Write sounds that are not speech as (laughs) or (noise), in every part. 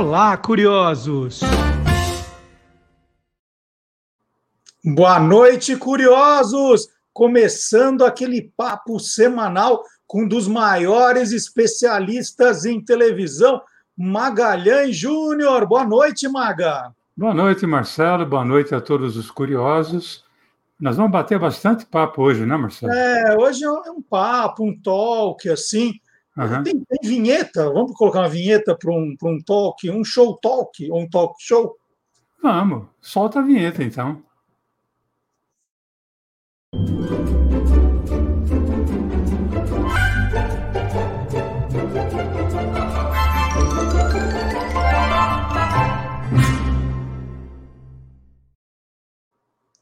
Olá, curiosos! Boa noite, curiosos! Começando aquele papo semanal com um dos maiores especialistas em televisão, Magalhães Júnior. Boa noite, Maga. Boa noite, Marcelo. Boa noite a todos os curiosos. Nós vamos bater bastante papo hoje, né, Marcelo? É, hoje é um papo, um talk, assim. Uhum. Tem, tem, vinheta? Vamos colocar uma vinheta para um, um talk, um show talk, ou um talk show? Vamos, solta a vinheta então.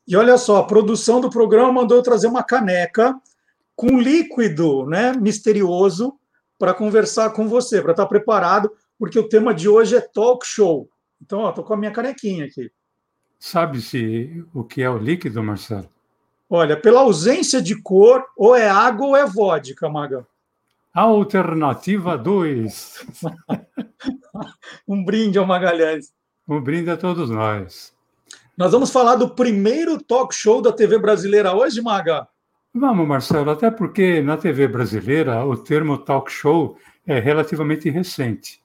E olha só, a produção do programa mandou eu trazer uma caneca com líquido né, misterioso para conversar com você, para estar tá preparado, porque o tema de hoje é talk show. Então, estou com a minha canequinha aqui. Sabe-se o que é o líquido, Marcelo? Olha, pela ausência de cor, ou é água ou é vodka, Maga. Alternativa 2. (laughs) um brinde ao Magalhães. Um brinde a todos nós. Nós vamos falar do primeiro talk show da TV brasileira hoje, Maga? Vamos, Marcelo, até porque na TV brasileira o termo talk show é relativamente recente.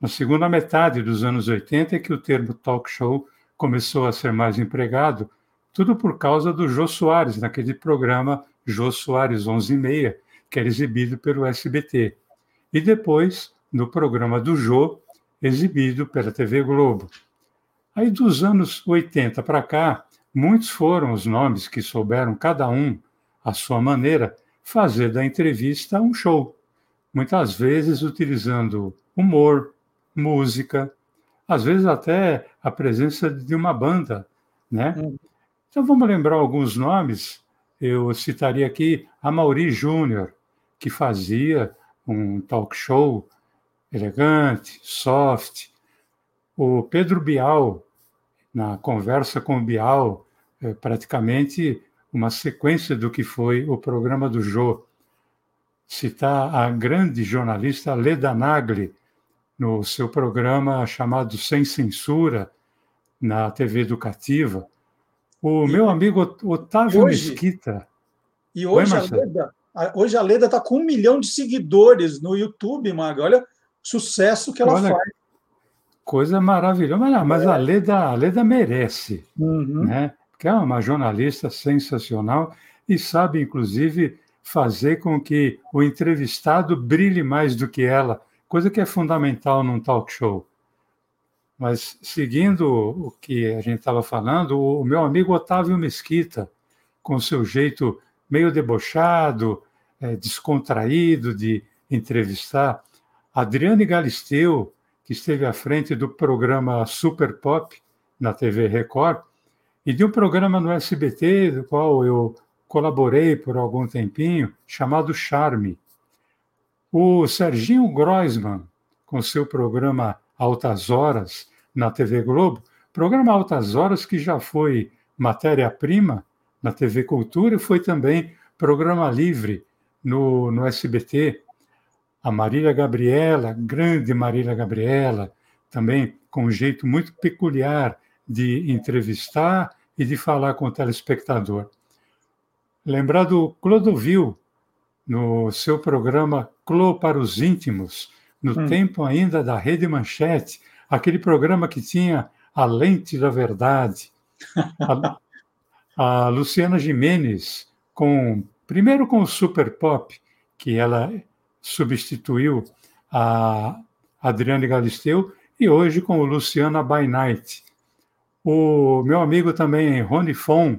Na segunda metade dos anos 80 é que o termo talk show começou a ser mais empregado, tudo por causa do Jô Soares, naquele programa Jô Soares 11 e meia, que era exibido pelo SBT. E depois, no programa do Jô, exibido pela TV Globo. Aí, dos anos 80 para cá, muitos foram os nomes que souberam, cada um, à sua maneira, fazer da entrevista um show. Muitas vezes utilizando humor, música, às vezes até a presença de uma banda, né? Hum. Então vamos lembrar alguns nomes. Eu citaria aqui a Mauri Júnior, que fazia um talk show elegante, soft, o Pedro Bial, na conversa com o Bial, é praticamente uma sequência do que foi o programa do Jô. Citar a grande jornalista Leda Nagli, no seu programa chamado Sem Censura, na TV Educativa. O e, meu amigo Otávio hoje, Mesquita. E hoje Oi, a Leda, hoje a Leda está com um milhão de seguidores no YouTube, Maga. Olha o sucesso que ela Olha, faz. Coisa maravilhosa. Mas, mas a, Leda, a Leda merece, uhum. né? Porque é uma jornalista sensacional e sabe, inclusive, fazer com que o entrevistado brilhe mais do que ela, coisa que é fundamental num talk show. Mas, seguindo o que a gente estava falando, o meu amigo Otávio Mesquita, com seu jeito meio debochado, é, descontraído de entrevistar, Adriane Galisteu, que esteve à frente do programa Super Pop na TV Record e de um programa no SBT, do qual eu colaborei por algum tempinho, chamado Charme. O Serginho Groisman, com seu programa Altas Horas na TV Globo, programa Altas Horas que já foi matéria-prima na TV Cultura e foi também programa livre no, no SBT a Marília Gabriela, grande Marília Gabriela, também com um jeito muito peculiar de entrevistar e de falar com o telespectador. Lembrar do Clodovil, no seu programa Clô para os Íntimos, no hum. tempo ainda da Rede Manchete, aquele programa que tinha a lente da verdade. A, (laughs) a Luciana Jimenez, com, primeiro com o Super Pop, que ela substituiu a Adriane Galisteu e hoje com o Luciana By Night. O meu amigo também, Rony Fon,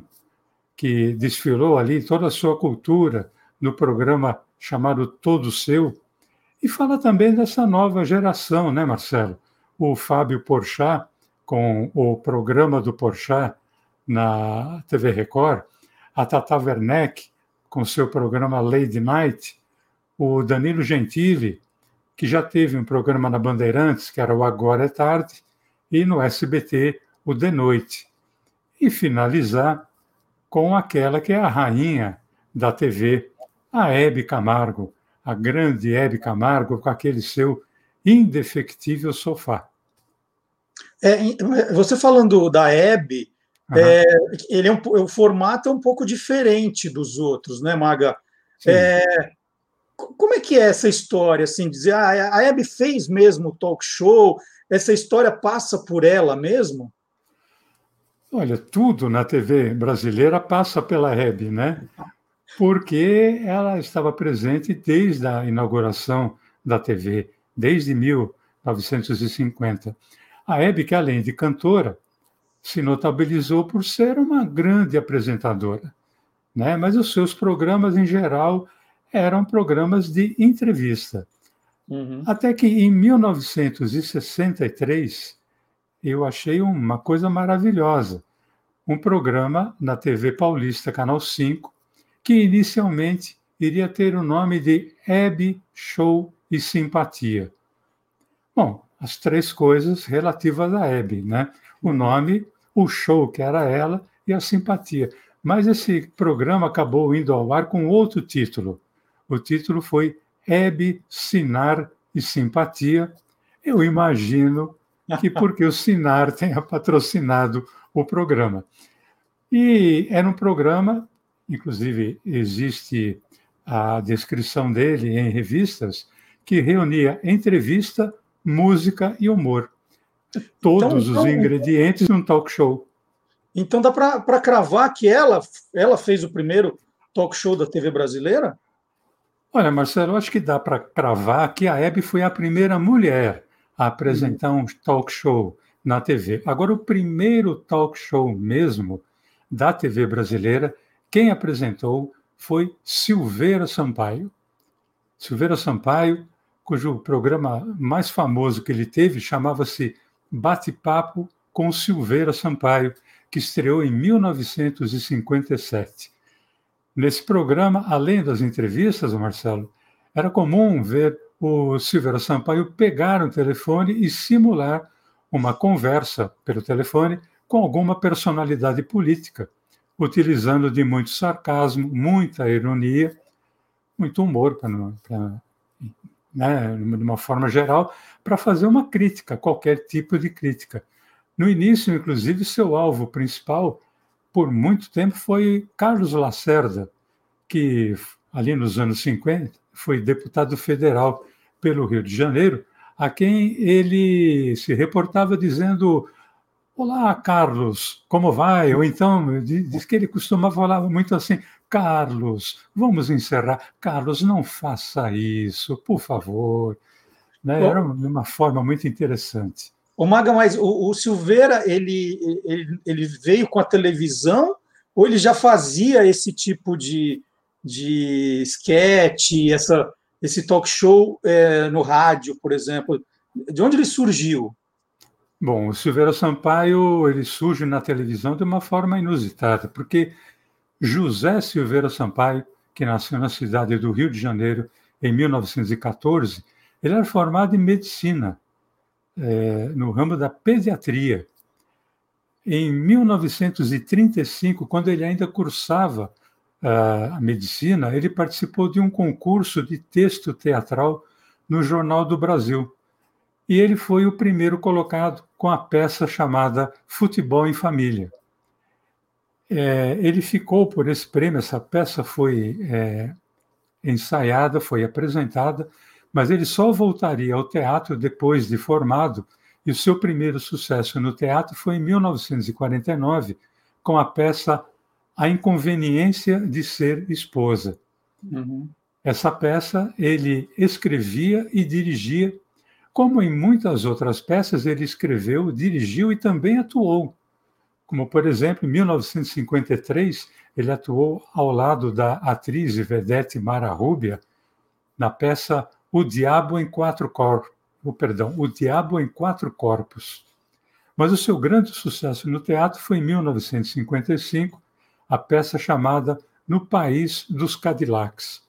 que desfilou ali toda a sua cultura no programa chamado Todo Seu, e fala também dessa nova geração, né, Marcelo? O Fábio Porchat, com o programa do Porchat na TV Record, a Tata Werneck, com seu programa Lady Night, o Danilo Gentili, que já teve um programa na Bandeirantes, que era o Agora é Tarde, e no SBT, o De Noite. E finalizar com aquela que é a rainha da TV, a Hebe Camargo, a grande Hebe Camargo, com aquele seu indefectível sofá. É, você falando da Hebe, uhum. é, ele é um, o formato é um pouco diferente dos outros, né, Maga? É, como é que é essa história, assim, dizer, ah, a Hebe fez mesmo o talk show, essa história passa por ela mesmo? Olha, tudo na TV brasileira passa pela Hebe, né? Porque ela estava presente desde a inauguração da TV, desde 1950. A Hebe, que além de cantora, se notabilizou por ser uma grande apresentadora, né? Mas os seus programas em geral eram programas de entrevista. Uhum. Até que em 1963 eu achei uma coisa maravilhosa. Um programa na TV Paulista, Canal 5, que inicialmente iria ter o nome de Hebe Show e Simpatia. Bom, as três coisas relativas a Hebe, né? O nome, o show que era ela e a simpatia. Mas esse programa acabou indo ao ar com outro título. O título foi Hebe, Sinar e Simpatia. Eu imagino que (laughs) porque o Sinar tenha patrocinado o programa. E era um programa, inclusive existe a descrição dele em revistas, que reunia entrevista, música e humor. Todos então, os então, ingredientes de um talk show. Então dá para cravar que ela, ela fez o primeiro talk show da TV brasileira? Olha, Marcelo, acho que dá para cravar que a Hebe foi a primeira mulher a apresentar um talk show na TV. Agora, o primeiro talk show mesmo da TV brasileira, quem apresentou foi Silveira Sampaio. Silveira Sampaio, cujo programa mais famoso que ele teve chamava-se Bate-Papo com Silveira Sampaio, que estreou em 1957. Nesse programa, além das entrevistas, Marcelo, era comum ver o Silveira Sampaio pegar um telefone e simular uma conversa pelo telefone com alguma personalidade política, utilizando de muito sarcasmo, muita ironia, muito humor, pra, né, de uma forma geral, para fazer uma crítica, qualquer tipo de crítica. No início, inclusive, seu alvo principal por muito tempo foi Carlos Lacerda, que ali nos anos 50 foi deputado federal pelo Rio de Janeiro, a quem ele se reportava dizendo: Olá, Carlos, como vai? Ou então, diz que ele costumava falar muito assim: Carlos, vamos encerrar. Carlos, não faça isso, por favor. Né? Era uma forma muito interessante. O Maga, mas o, o Silveira, ele, ele, ele veio com a televisão ou ele já fazia esse tipo de, de sketch, essa, esse talk show é, no rádio, por exemplo? De onde ele surgiu? Bom, o Silveira Sampaio ele surge na televisão de uma forma inusitada, porque José Silveira Sampaio, que nasceu na cidade do Rio de Janeiro em 1914, ele era formado em medicina é, no ramo da pediatria. Em 1935, quando ele ainda cursava a medicina, ele participou de um concurso de texto teatral no Jornal do Brasil. E ele foi o primeiro colocado com a peça chamada Futebol em Família. É, ele ficou por esse prêmio, essa peça foi é, ensaiada, foi apresentada mas ele só voltaria ao teatro depois de formado, e o seu primeiro sucesso no teatro foi em 1949, com a peça A Inconveniência de Ser Esposa. Uhum. Essa peça ele escrevia e dirigia, como em muitas outras peças, ele escreveu, dirigiu e também atuou. Como, por exemplo, em 1953, ele atuou ao lado da atriz vedete Mara Rubia na peça o Diabo em Quatro Corpos, oh, perdão, O Diabo em Quatro Corpos. Mas o seu grande sucesso no teatro foi em 1955, a peça chamada No País dos Cadillacs.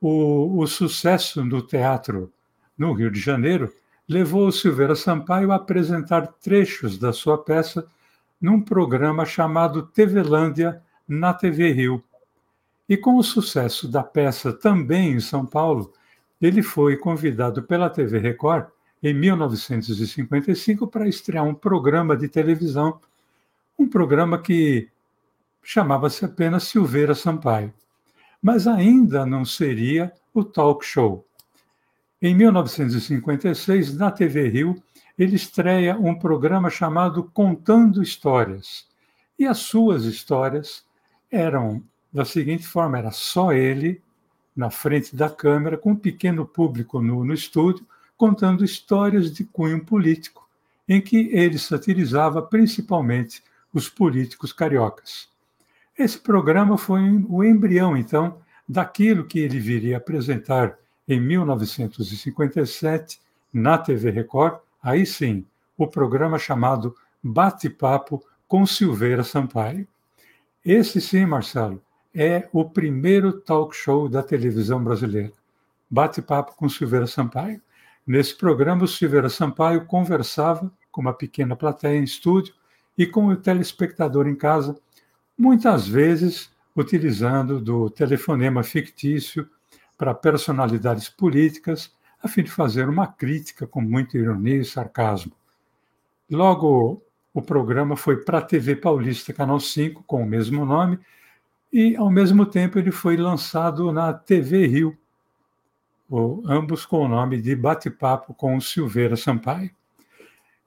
O, o sucesso no teatro no Rio de Janeiro levou o Silveira Sampaio a apresentar trechos da sua peça num programa chamado TVlândia na TV Rio. E com o sucesso da peça também em São Paulo, ele foi convidado pela TV Record, em 1955 para estrear um programa de televisão, um programa que chamava-se apenas Silveira Sampaio. Mas ainda não seria o talk show. Em 1956, na TV Rio, ele estreia um programa chamado Contando Histórias. E as suas histórias eram da seguinte forma: era só ele na frente da câmera, com um pequeno público no, no estúdio, contando histórias de cunho político, em que ele satirizava principalmente os políticos cariocas. Esse programa foi o embrião, então, daquilo que ele viria apresentar em 1957 na TV Record, aí sim, o programa chamado Bate-Papo com Silveira Sampaio. Esse sim, Marcelo, é o primeiro talk show da televisão brasileira. Bate-papo com Silveira Sampaio. Nesse programa, o Silveira Sampaio conversava com uma pequena plateia em estúdio e com o telespectador em casa, muitas vezes utilizando do telefonema fictício para personalidades políticas, a fim de fazer uma crítica com muita ironia e sarcasmo. Logo, o programa foi para a TV Paulista Canal 5, com o mesmo nome, e, ao mesmo tempo, ele foi lançado na TV Rio, ambos com o nome de Bate-Papo com Silveira Sampaio.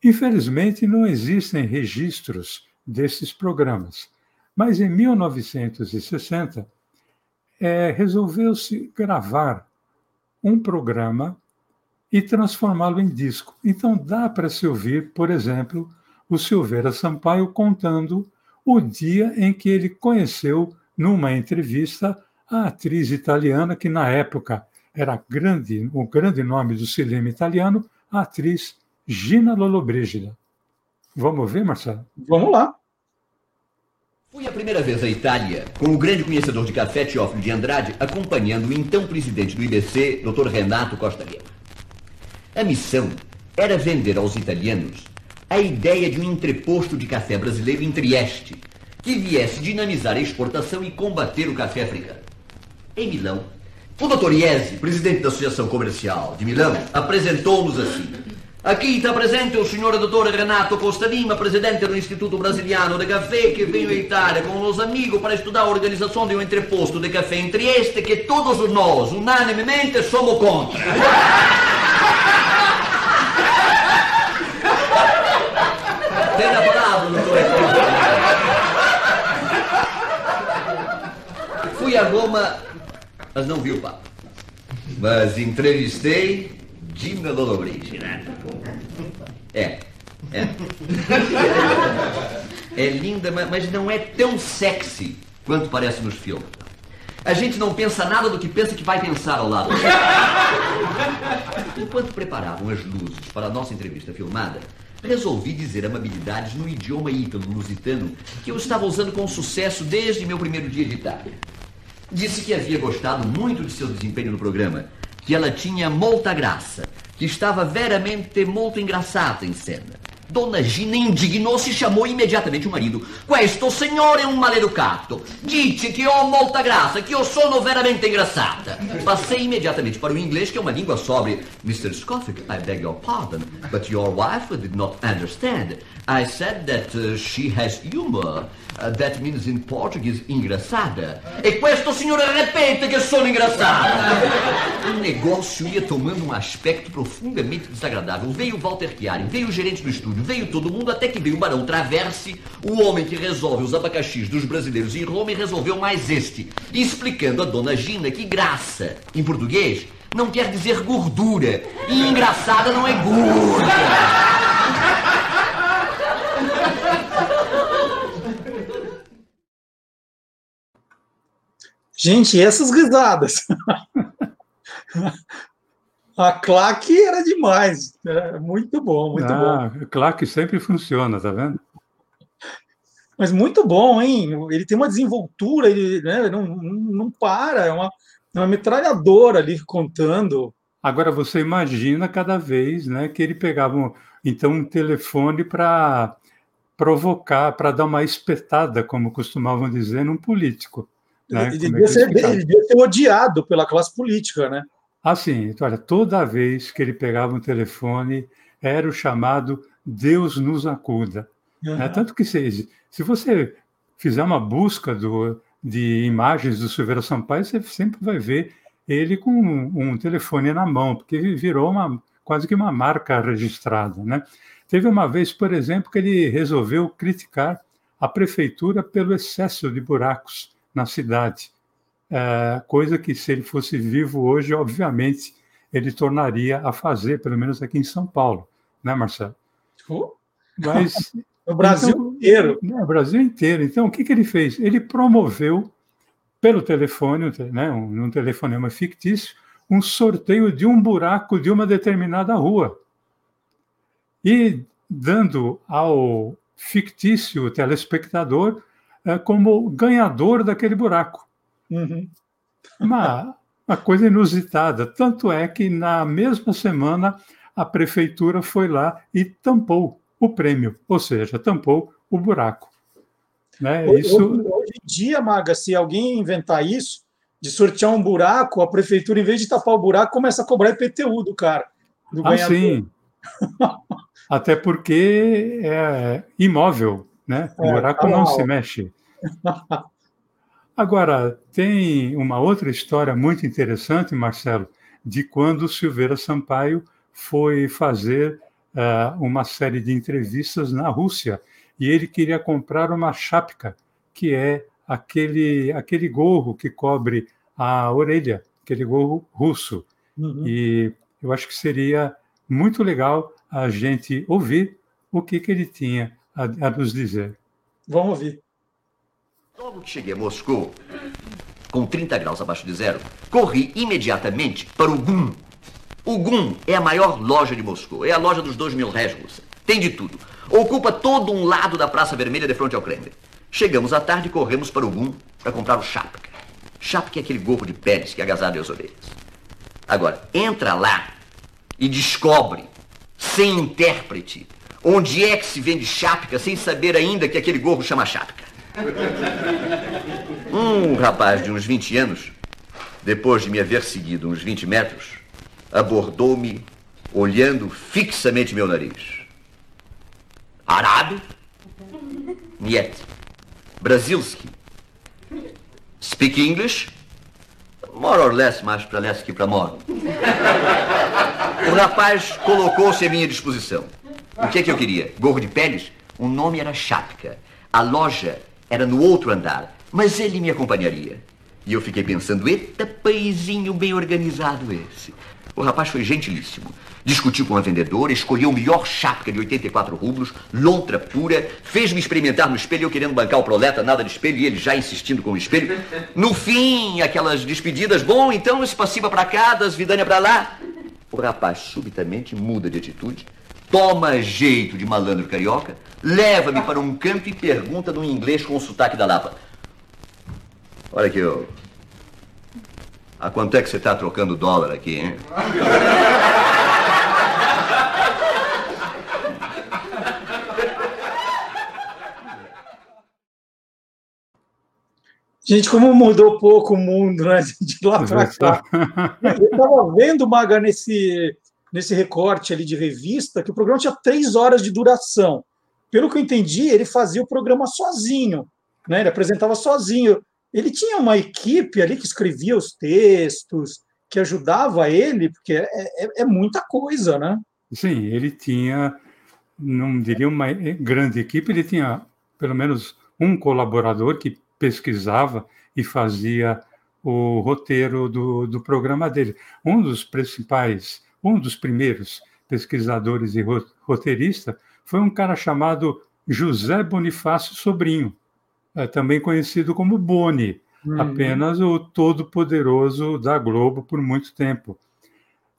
Infelizmente, não existem registros desses programas, mas em 1960 é, resolveu-se gravar um programa e transformá-lo em disco. Então dá para se ouvir, por exemplo, o Silveira Sampaio contando o dia em que ele conheceu numa entrevista, a atriz italiana, que na época era grande, o grande nome do cinema italiano, a atriz Gina Lollobrigida. Vamos ver, Marcelo? Vamos lá. Fui a primeira vez à Itália com o grande conhecedor de café Teófilo de Andrade, acompanhando o então presidente do IBC, Dr. Renato Costa Lima. A missão era vender aos italianos a ideia de um entreposto de café brasileiro em Trieste, que viesse dinamizar a exportação e combater o café africano. Em Milão, o Dr. Iesi, presidente da Associação Comercial de Milão, apresentou-nos assim. Aqui está presente o senhor Dr. Renato Costa Lima, presidente do Instituto Brasiliano de Café, que veio à Itália com os amigos para estudar a organização de um entreposto de café em Trieste que todos nós, unanimemente, somos contra. (laughs) Tem a palavra, doutor. Fui a Roma, mas não vi o Papa. Mas entrevistei Dina Lollobrigida. É, é. É linda, mas não é tão sexy quanto parece nos filmes. A gente não pensa nada do que pensa que vai pensar ao lado. Enquanto preparavam as luzes para a nossa entrevista filmada, resolvi dizer amabilidades no idioma ítalo-lusitano que eu estava usando com sucesso desde meu primeiro dia de Itália. Disse que havia gostado muito de seu desempenho no programa, que ela tinha muita graça, que estava veramente muito engraçada em cena. Dona Gina indignou-se e chamou imediatamente o marido. Questo signore è un maleducato. Dice che ho molta graça, que eu sono veramente engraçada. Passei imediatamente para o inglês, que é uma língua sóbria. Mr. Scofield, I beg your pardon, but your wife did not understand. I said that uh, she has humor. Uh, that means in Portuguese engraçada. E questo signore repete que sono engraçada. O (laughs) negócio ia tomando um aspecto profundamente desagradável. Veio Walter Chiari, veio o gerente do estúdio, veio todo mundo, até que veio o Barão Traverse, o homem que resolve os abacaxis dos brasileiros em Roma e resolveu mais este, explicando a dona Gina que graça, em português, não quer dizer gordura. E engraçada não é gorda. Gente, essas risadas. A claque era demais. É muito bom, muito ah, bom. Claque sempre funciona, tá vendo? Mas muito bom, hein? Ele tem uma desenvoltura, ele né, não, não para, é uma, é uma metralhadora ali contando. Agora você imagina cada vez né, que ele pegava um, então um telefone para provocar, para dar uma espetada, como costumavam dizer, num político. Né? Ele, devia ser, ele devia ser odiado pela classe política, né? Assim, então, olha, toda vez que ele pegava um telefone, era o chamado Deus nos acuda. Uhum. É, tanto que se, se você fizer uma busca do, de imagens do Silveira Sampaio, você sempre vai ver ele com um, um, telefone na mão, porque virou uma, quase que uma marca registrada. Né? Teve uma vez, por exemplo, que ele resolveu criticar a prefeitura pelo excesso de buracos na cidade, é, coisa que, se ele fosse vivo hoje, obviamente, ele tornaria a fazer, pelo menos aqui em São Paulo, né, Marcelo? Mas (laughs) no Brasil então, inteiro. No Brasil inteiro. Então, o que, que ele fez? Ele promoveu pelo telefone, né, um, um telefonema fictício, um sorteio de um buraco de uma determinada rua. E dando ao fictício telespectador é, como ganhador daquele buraco. Uhum. Uma, uma coisa inusitada. Tanto é que, na mesma semana, a prefeitura foi lá e tampou o prêmio, ou seja, tampou o buraco. Né? Isso... Hoje, hoje em dia, Maga, se alguém inventar isso, de sortear um buraco, a prefeitura, em vez de tapar o buraco, começa a cobrar IPTU do cara. Do ah, sim. Até porque é imóvel, né? O é, buraco tá não se mexe. Agora, tem uma outra história muito interessante, Marcelo, de quando Silveira Sampaio foi fazer uh, uma série de entrevistas na Rússia e ele queria comprar uma chapka, que é aquele, aquele gorro que cobre a orelha, aquele gorro russo. Uhum. E eu acho que seria muito legal a gente ouvir o que, que ele tinha a, a nos dizer. Vamos ouvir. Logo que cheguei a Moscou, com 30 graus abaixo de zero, corri imediatamente para o GUM, o GUM é a maior loja de Moscou. É a loja dos dois mil réis, Tem de tudo. Ocupa todo um lado da Praça Vermelha de frente ao Kremlin. Chegamos à tarde e corremos para o GUM para comprar o Chapka. Chapka é aquele gorro de peles que agasalha as orelhas. Agora, entra lá e descobre, sem intérprete, onde é que se vende chapka sem saber ainda que aquele gorro chama chapka. (laughs) Um rapaz de uns 20 anos, depois de me haver seguido uns 20 metros, abordou-me, olhando fixamente meu nariz. Arábio? Niet. Brasilski? Speak English? More or less, mais para leste que para more. (laughs) O rapaz colocou-se à minha disposição. O que é que eu queria? Gorro de peles? O nome era Chapka. A loja era no outro andar, mas ele me acompanharia. E eu fiquei pensando, eita paizinho bem organizado esse. O rapaz foi gentilíssimo. Discutiu com a vendedora, escolheu o melhor chapca de 84 rublos, lontra pura, fez-me experimentar no espelho, eu querendo bancar o proleta, nada de espelho, e ele já insistindo com o espelho. No fim, aquelas despedidas, bom, então esse passiva para cá, das vidânia para lá. O rapaz subitamente muda de atitude, toma jeito de malandro carioca, leva-me para um canto e pergunta no inglês com o sotaque da Lapa. Olha aqui, eu... A quanto é que você está trocando dólar aqui, hein? Gente, como mudou pouco o mundo, né? De lá para cá. Eu estava vendo, Maga, nesse, nesse recorte ali de revista, que o programa tinha três horas de duração. Pelo que eu entendi, ele fazia o programa sozinho, né? Ele apresentava sozinho. Ele tinha uma equipe ali que escrevia os textos, que ajudava ele, porque é, é, é muita coisa, né? Sim, ele tinha, não diria uma grande equipe, ele tinha pelo menos um colaborador que pesquisava e fazia o roteiro do, do programa dele. Um dos principais, um dos primeiros pesquisadores e roteirista foi um cara chamado José Bonifácio Sobrinho, é também conhecido como Boni, uhum. apenas o todo-poderoso da Globo por muito tempo.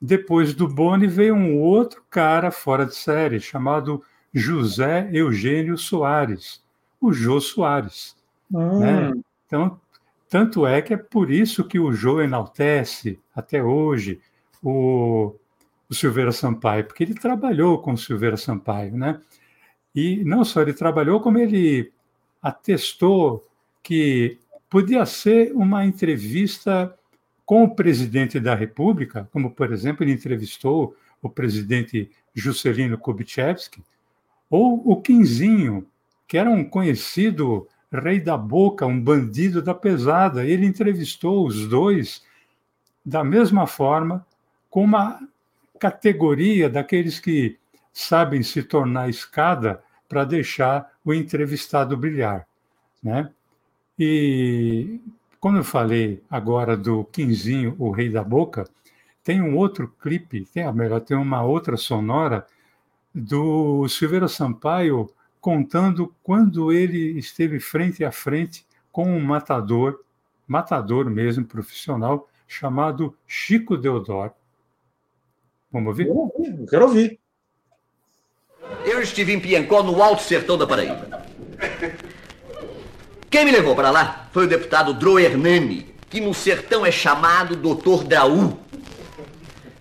Depois do Boni veio um outro cara fora de série, chamado José Eugênio Soares, o Jô Soares. Uhum. Né? Então, tanto é que é por isso que o Jô enaltece até hoje o, o Silveira Sampaio, porque ele trabalhou com o Silveira Sampaio, né? E não só ele trabalhou, como ele atestou que podia ser uma entrevista com o presidente da República, como, por exemplo, ele entrevistou o presidente Juscelino Kubitschek, ou o Quinzinho, que era um conhecido rei da boca, um bandido da pesada. Ele entrevistou os dois da mesma forma, com uma categoria daqueles que sabem se tornar escada para deixar o entrevistado brilhar, né? E quando eu falei agora do Quinzinho, o Rei da Boca, tem um outro clipe, tem, melhor, tem uma outra sonora do Silveira Sampaio contando quando ele esteve frente a frente com um matador, matador mesmo, profissional, chamado Chico Deodoro. Vamos ouvir? Quero ouvir. Quero ouvir. Eu estive em Piancó, no Alto Sertão da Paraíba. Quem me levou para lá foi o deputado Dro Hernani, que no sertão é chamado Doutor Draú.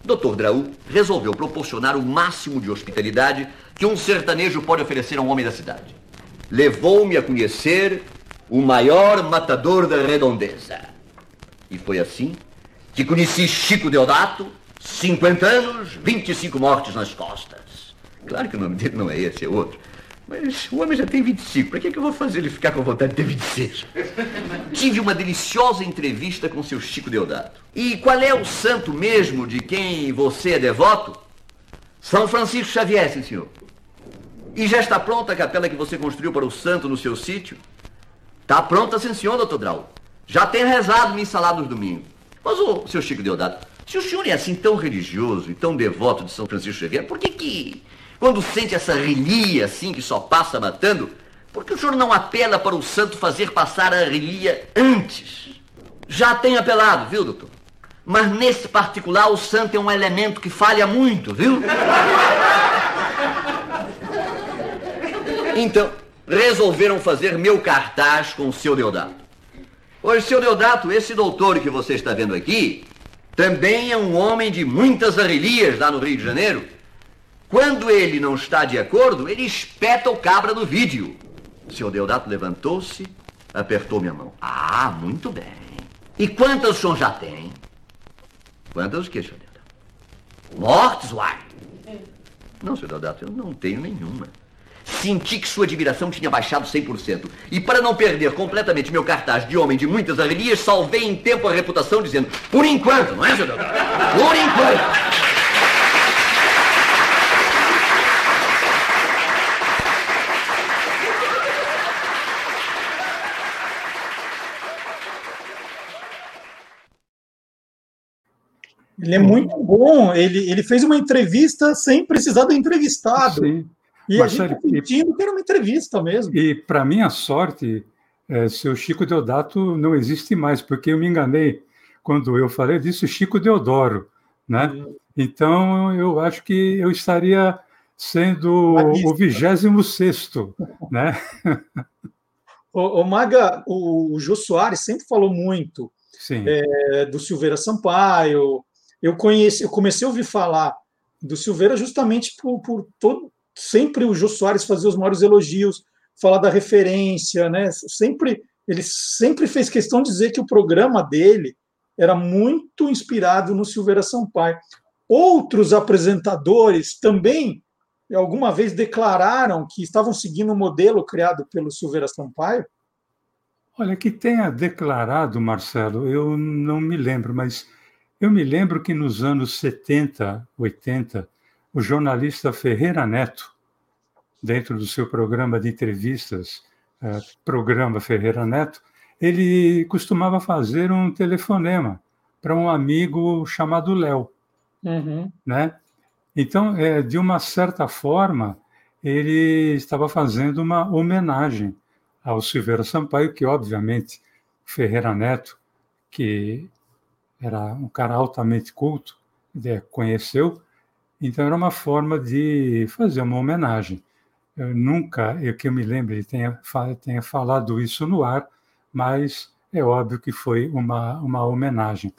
Doutor Draú resolveu proporcionar o máximo de hospitalidade que um sertanejo pode oferecer a um homem da cidade. Levou-me a conhecer o maior matador da redondeza. E foi assim que conheci Chico Deodato, 50 anos, 25 mortes nas costas. Claro que o nome dele não é esse, é outro. Mas o homem já tem 25, para que, é que eu vou fazer ele ficar com vontade de ter 26? Tive uma deliciosa entrevista com seu Chico Deodato. E qual é o santo mesmo de quem você é devoto? São Francisco Xavier, sim senhor. E já está pronta a capela que você construiu para o santo no seu sítio? Está pronta, sim senhor, doutor Drau. Já tem rezado me salado nos domingos. Mas o seu Chico Deodato, se o senhor é assim tão religioso e tão devoto de São Francisco Xavier, por que que quando sente essa relia assim que só passa matando, por que o senhor não apela para o santo fazer passar a relia antes? Já tem apelado, viu, doutor? Mas nesse particular o santo é um elemento que falha muito, viu? Então, resolveram fazer meu cartaz com o seu Deodato. Hoje, seu Deodato, esse doutor que você está vendo aqui, também é um homem de muitas arrelias lá no Rio de Janeiro quando ele não está de acordo, ele espeta o cabra no vídeo. Senhor Deodato levantou-se, apertou minha mão. Ah, muito bem. E quantas o senhor já tem? Quantas o que, senhor Deodato? Mortes, uai. Não, senhor Deodato, eu não tenho nenhuma. Senti que sua admiração tinha baixado 100%. E para não perder completamente meu cartaz de homem de muitas arrelias, salvei em tempo a reputação dizendo, por enquanto, não é, senhor Deodato? Por enquanto. Ele é muito bom. Ele, ele fez uma entrevista sem precisar do entrevistado. Sim. E Mas, a gente está sentindo que era uma entrevista mesmo. E, para minha sorte, é, seu Chico Deodato não existe mais, porque eu me enganei quando eu falei disso, Chico Deodoro. Né? Então, eu acho que eu estaria sendo o 26 né? (laughs) o, o Maga, o, o Jô Soares sempre falou muito é, do Silveira Sampaio, eu conheci, eu comecei a ouvir falar do Silveira justamente por, por todo, sempre o Jô Soares fazia os maiores elogios, falar da referência, né? Sempre ele sempre fez questão de dizer que o programa dele era muito inspirado no Silveira Sampaio. Outros apresentadores também alguma vez declararam que estavam seguindo o modelo criado pelo Silveira Sampaio? Olha, que tenha declarado, Marcelo, eu não me lembro, mas eu me lembro que nos anos 70, 80, o jornalista Ferreira Neto, dentro do seu programa de entrevistas, eh, programa Ferreira Neto, ele costumava fazer um telefonema para um amigo chamado Léo, uhum. né? Então, é, de uma certa forma, ele estava fazendo uma homenagem ao Silveira Sampaio, que obviamente Ferreira Neto, que era um cara altamente culto, né, conheceu, então era uma forma de fazer uma homenagem. Eu nunca, eu que eu me lembro, ele tenha, tenha falado isso no ar, mas é óbvio que foi uma, uma homenagem.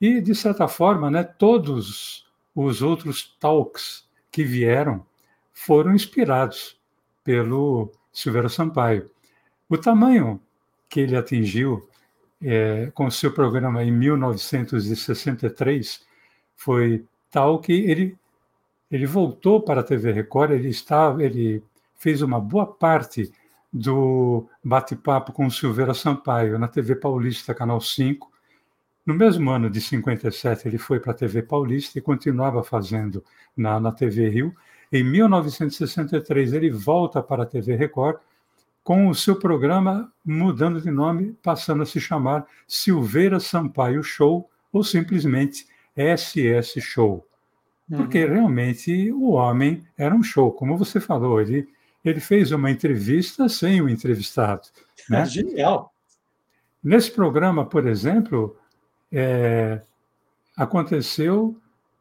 E, de certa forma, né, todos os outros talks que vieram foram inspirados pelo Silveira Sampaio. O tamanho que ele atingiu é, com seu programa em 1963 foi tal que ele ele voltou para a TV Record, ele estava, ele fez uma boa parte do bate-papo com Silveira Sampaio na TV Paulista, Canal 5. No mesmo ano de 57, ele foi para a TV Paulista e continuava fazendo na, na TV Rio. Em 1963, ele volta para a TV Record com o seu programa mudando de nome, passando a se chamar Silveira Sampaio Show ou simplesmente SS Show. Porque uhum. realmente o homem era um show, como você falou, ele, ele fez uma entrevista sem o entrevistado. Né? É genial. Nesse programa, por exemplo, é, aconteceu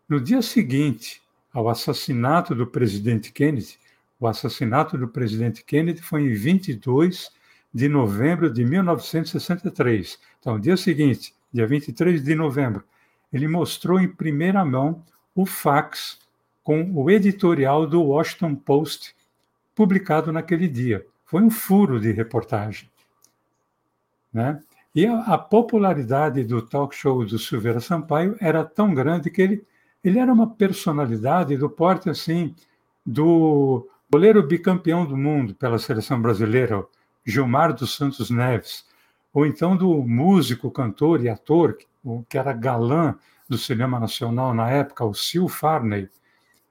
no dia seguinte ao assassinato do presidente Kennedy. O assassinato do presidente Kennedy foi em 22 de novembro de 1963. Então, dia seguinte, dia 23 de novembro, ele mostrou em primeira mão o fax com o editorial do Washington Post publicado naquele dia. Foi um furo de reportagem. Né? E a, a, popularidade do talk show do Silveira Sampaio era tão grande que ele, ele era uma personalidade do porte assim do goleiro bicampeão do mundo pela seleção brasileira, Gilmar dos Santos Neves, ou então do músico, cantor e ator, que era galã do cinema nacional na época, o Sil Farney,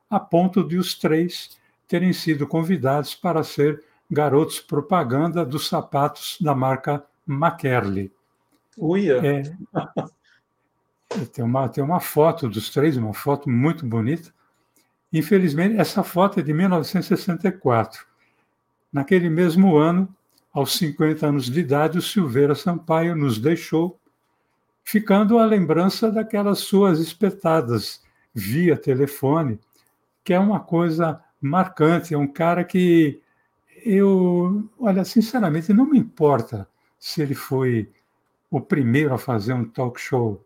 a ponto de os três terem sido convidados para ser garotos propaganda dos sapatos da marca McKerley. Uia! É, tem, uma, tem uma foto dos três, uma foto muito bonita. Infelizmente, essa foto é de 1964. Naquele mesmo ano, aos 50 anos de idade, o Silveira Sampaio nos deixou ficando a lembrança daquelas suas espetadas via telefone, que é uma coisa marcante, é um cara que eu, olha, sinceramente, não me importa se ele foi o primeiro a fazer um talk show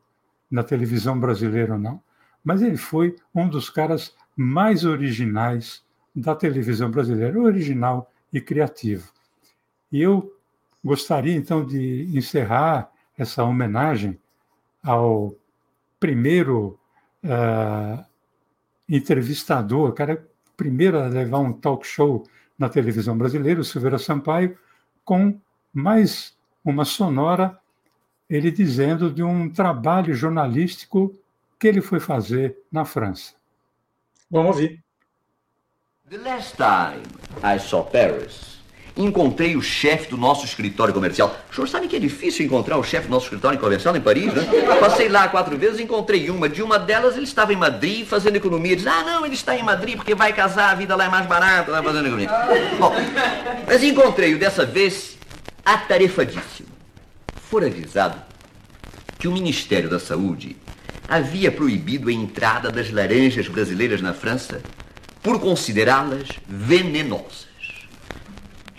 na televisão brasileira ou não, mas ele foi um dos caras mais originais da televisão brasileira, original e criativo. E eu gostaria então de encerrar essa homenagem ao primeiro uh, entrevistador, cara, primeiro a levar um talk show na televisão brasileira, o Silveira Sampaio, com mais uma sonora, ele dizendo de um trabalho jornalístico que ele foi fazer na França. Vamos ouvir. The last time I saw Paris, encontrei o chefe do nosso escritório comercial. O senhor sabe que é difícil encontrar o chefe do nosso escritório comercial em Paris, né? Passei lá quatro vezes, encontrei uma. De uma delas, ele estava em Madrid fazendo economia. Diz, ah, não, ele está em Madrid porque vai casar, a vida lá é mais barata, lá fazendo economia. Bom, mas encontrei-o dessa vez atarefadíssimo. Fora avisado que o Ministério da Saúde havia proibido a entrada das laranjas brasileiras na França por considerá-las venenosas.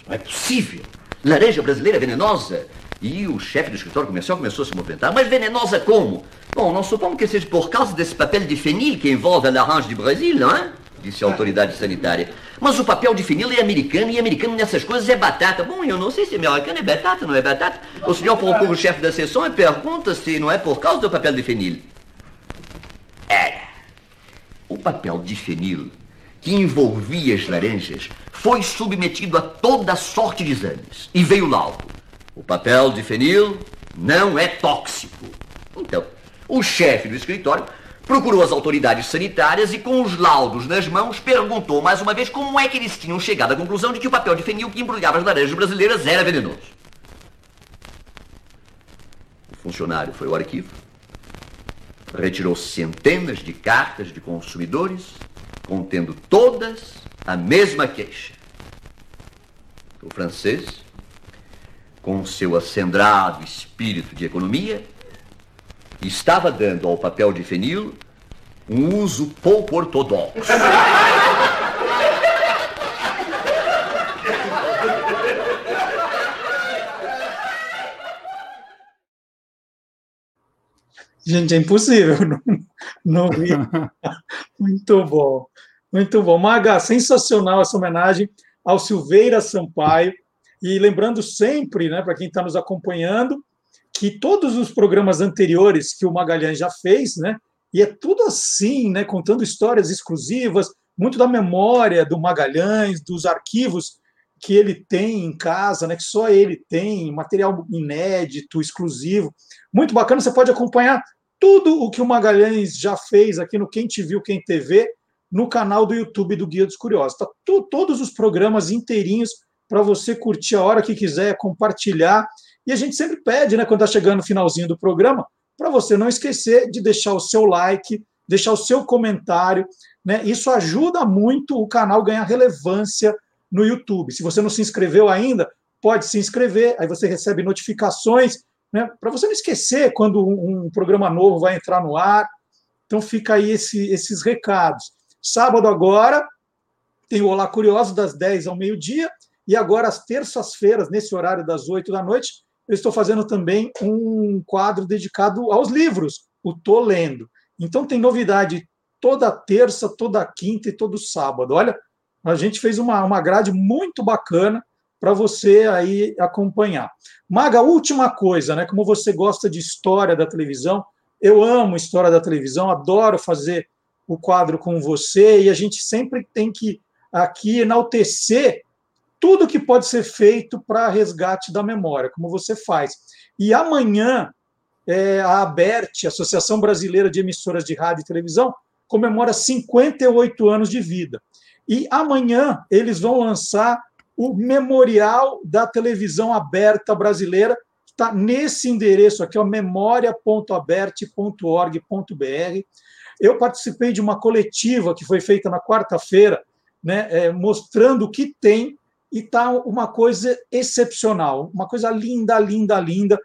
Não é possível. Laranja brasileira venenosa? E o chefe do escritório comercial começou a se movimentar. Mas venenosa como? Bom, não suponho que seja por causa desse papel de fenil que envolve a laranja de Brasil, não é? Disse a autoridade sanitária. Mas o papel de fenil é americano e americano nessas coisas é batata. Bom, eu não sei se americano é batata, não é batata. O senhor procura o chefe da sessão e pergunta se não é por causa do papel de fenil. Era. O papel de fenil que envolvia as laranjas foi submetido a toda sorte de exames e veio laudo. O papel de fenil não é tóxico. Então, o chefe do escritório procurou as autoridades sanitárias e, com os laudos nas mãos, perguntou mais uma vez como é que eles tinham chegado à conclusão de que o papel de fenil que embrulhava as laranjas brasileiras era venenoso. O funcionário foi ao arquivo, retirou centenas de cartas de consumidores contendo todas a mesma queixa. O francês, com seu acendrado espírito de economia, estava dando ao papel de fenil um uso pouco ortodoxo. Gente, é impossível (laughs) não, não rir. (laughs) Muito bom, muito bom. Maga, sensacional essa homenagem ao Silveira Sampaio. E lembrando sempre, né, para quem está nos acompanhando, que todos os programas anteriores que o Magalhães já fez, né? E é tudo assim, né? Contando histórias exclusivas, muito da memória do Magalhães, dos arquivos que ele tem em casa, né? Que só ele tem, material inédito, exclusivo, muito bacana. Você pode acompanhar tudo o que o Magalhães já fez aqui no Quem Te Viu, Quem TV, no canal do YouTube do Guia dos Curiosos. Tá todos os programas inteirinhos para você curtir a hora que quiser, compartilhar. E a gente sempre pede, né, quando está chegando no finalzinho do programa, para você não esquecer de deixar o seu like, deixar o seu comentário. Né? Isso ajuda muito o canal ganhar relevância no YouTube. Se você não se inscreveu ainda, pode se inscrever, aí você recebe notificações, né? para você não esquecer quando um, programa novo vai entrar no ar. Então fica aí esse, esses recados. Sábado agora tem o Olá Curioso das 10 ao meio-dia, e agora às terças-feiras, nesse horário das 8 da noite, eu estou fazendo também um quadro dedicado aos livros, o Tô Lendo. Então tem novidade toda terça, toda quinta e todo sábado. Olha, a gente fez uma, uma grade muito bacana para você aí acompanhar. Maga, última coisa, né? Como você gosta de história da televisão, eu amo história da televisão, adoro fazer o quadro com você e a gente sempre tem que aqui enaltecer tudo que pode ser feito para resgate da memória, como você faz. E amanhã, é, a ABERT, Associação Brasileira de Emissoras de Rádio e Televisão, comemora 58 anos de vida. E amanhã eles vão lançar o Memorial da Televisão Aberta Brasileira, está nesse endereço aqui, memoria.aberte.org.br. Eu participei de uma coletiva que foi feita na quarta-feira, né, é, mostrando o que tem e está uma coisa excepcional, uma coisa linda, linda, linda.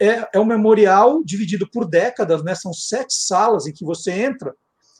É, é um memorial dividido por décadas, né? São sete salas em que você entra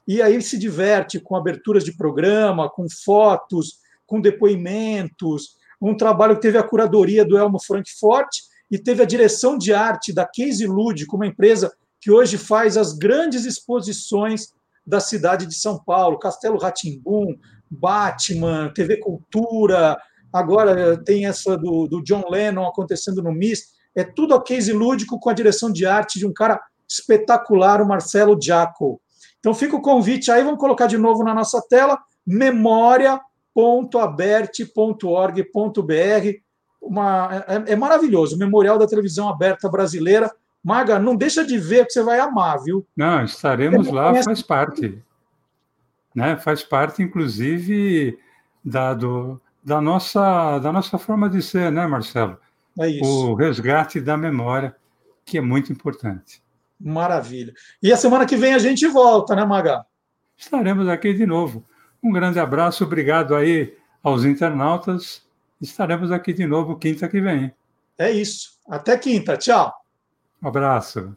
e aí se diverte com aberturas de programa, com fotos, com depoimentos. Um trabalho que teve a curadoria do Elmo Frankfurt e teve a direção de arte da Case Lud, uma empresa que hoje faz as grandes exposições da cidade de São Paulo, Castelo Ratimbum, Batman, TV Cultura, agora tem essa do, do John Lennon acontecendo no MIS, é tudo a case lúdico com a direção de arte de um cara espetacular, o Marcelo Giaco. Então fica o convite aí, vamos colocar de novo na nossa tela, memoria.aberte.org.br. Uma, é, é, maravilhoso, Memorial da Televisão Aberta Brasileira. Maga, não deixa de ver, que você vai amar, viu? Não, estaremos lá, faz parte. Né? Faz parte, inclusive, da, do, da nossa, da nossa forma de ser, né, Marcelo? É isso. O resgate da memória, que é muito importante. Maravilha. E a semana que vem a gente volta, né, Maga? Estaremos aqui de novo. Um grande abraço, obrigado aí aos internautas. Estaremos aqui de novo quinta que vem. É isso. Até quinta. Tchau. Um abraço.